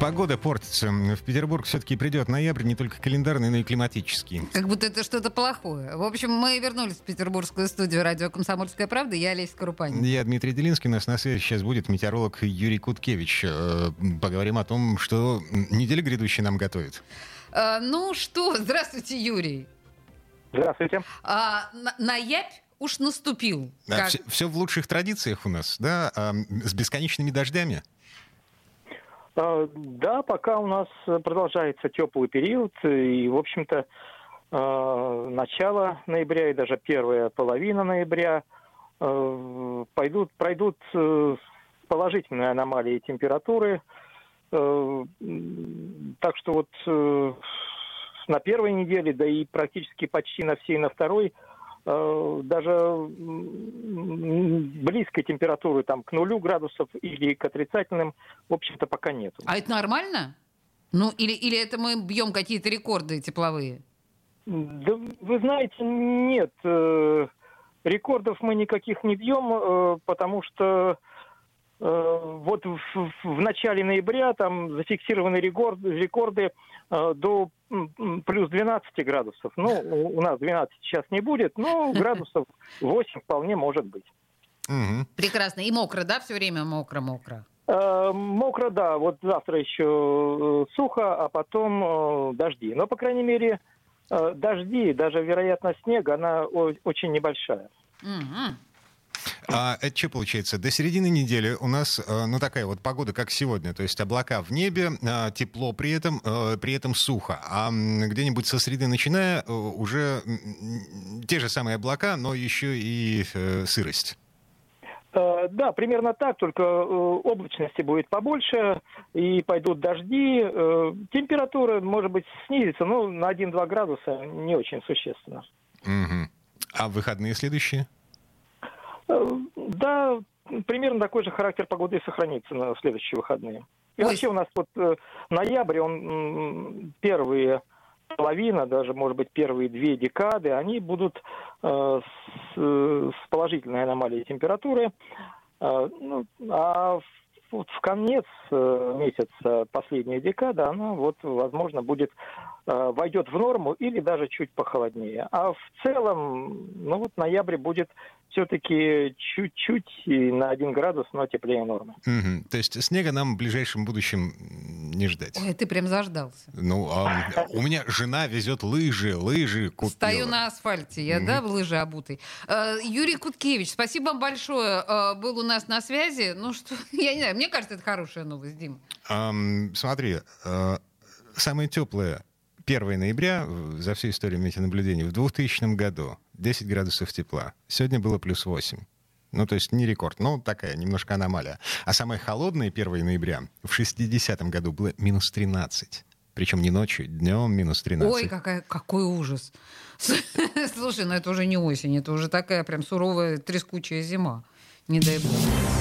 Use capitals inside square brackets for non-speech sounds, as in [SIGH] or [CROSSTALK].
Погода портится. В Петербург все-таки придет ноябрь, не только календарный, но и климатический. Как будто это что-то плохое. В общем, мы вернулись в петербургскую студию радио «Комсомольская правда». Я Олеся Крупанин. Я Дмитрий Делинский. У нас на связи сейчас будет метеоролог Юрий Куткевич. Э, поговорим о том, что неделя грядущая нам готовит. А, ну что, здравствуйте, Юрий. Здравствуйте. А, ноябрь уж наступил. Да, как... все, все в лучших традициях у нас, да? А, с бесконечными дождями. А, да, пока у нас продолжается теплый период, и, в общем-то, а, начало ноября и даже первая половина ноября а, пойдут, пройдут э, положительные аномалии температуры. Так что вот э, на первой неделе, да и практически почти на всей на второй – Э, даже близкой температуры там, к нулю градусов или к отрицательным, в общем-то, пока нет. А это нормально? Ну, или, или это мы бьем какие-то рекорды тепловые? Да, вы знаете, нет. Э, рекордов мы никаких не бьем, э, потому что вот в, в начале ноября там зафиксированы рекорды, рекорды до плюс 12 градусов. Ну, у нас 12 сейчас не будет, но [LAUGHS] градусов 8 вполне может быть. Прекрасно. И мокро, да, все время мокро-мокро? Э, мокро, да. Вот завтра еще э, сухо, а потом э, дожди. Но, по крайней мере, дожди, даже вероятность снега, она очень небольшая. Угу. А это что получается? До середины недели у нас, э, ну, такая вот погода, как сегодня. То есть облака в небе, э, тепло при этом, э, при этом сухо. А где-нибудь со среды начиная уже те же самые облака, но еще и сырость. Да, примерно так, только облачности будет побольше, и пойдут дожди. Температура, может быть, снизится, но на 1-2 градуса не очень существенно. Угу. А выходные следующие? Да, примерно такой же характер погоды и сохранится на следующие выходные. И вообще у нас вот э, ноябрь, он первые половина, даже, может быть, первые две декады, они будут э, с, с положительной аномалией температуры. Э, ну, а в, вот в конец э, месяца, последняя декада, она вот, возможно, будет э, войдет в норму или даже чуть похолоднее. А в целом, ну вот ноябрь будет все-таки чуть-чуть на один градус, но теплее нормы. Угу. То есть снега нам в ближайшем будущем не ждать. Ой, ты прям заждался. Ну, а у меня жена везет лыжи, лыжи купила. Стою на асфальте, я, да, в лыжи обутый. Э, Юрий Куткевич, спасибо вам большое. Э, был у нас на связи. Ну что, [LAUGHS] я не знаю, мне кажется, это хорошая новость, Дим. Смотри, э, самое теплое 1 ноября за всю историю метеонаблюдений в 2000 году 10 градусов тепла. Сегодня было плюс 8. Ну, то есть не рекорд, но такая немножко аномалия. А самое холодное 1 ноября в 60-м году было минус 13. Причем не ночью, днем минус 13. Ой, какая, какой ужас. [LAUGHS] Слушай, ну это уже не осень, это уже такая прям суровая трескучая зима. Не дай бог.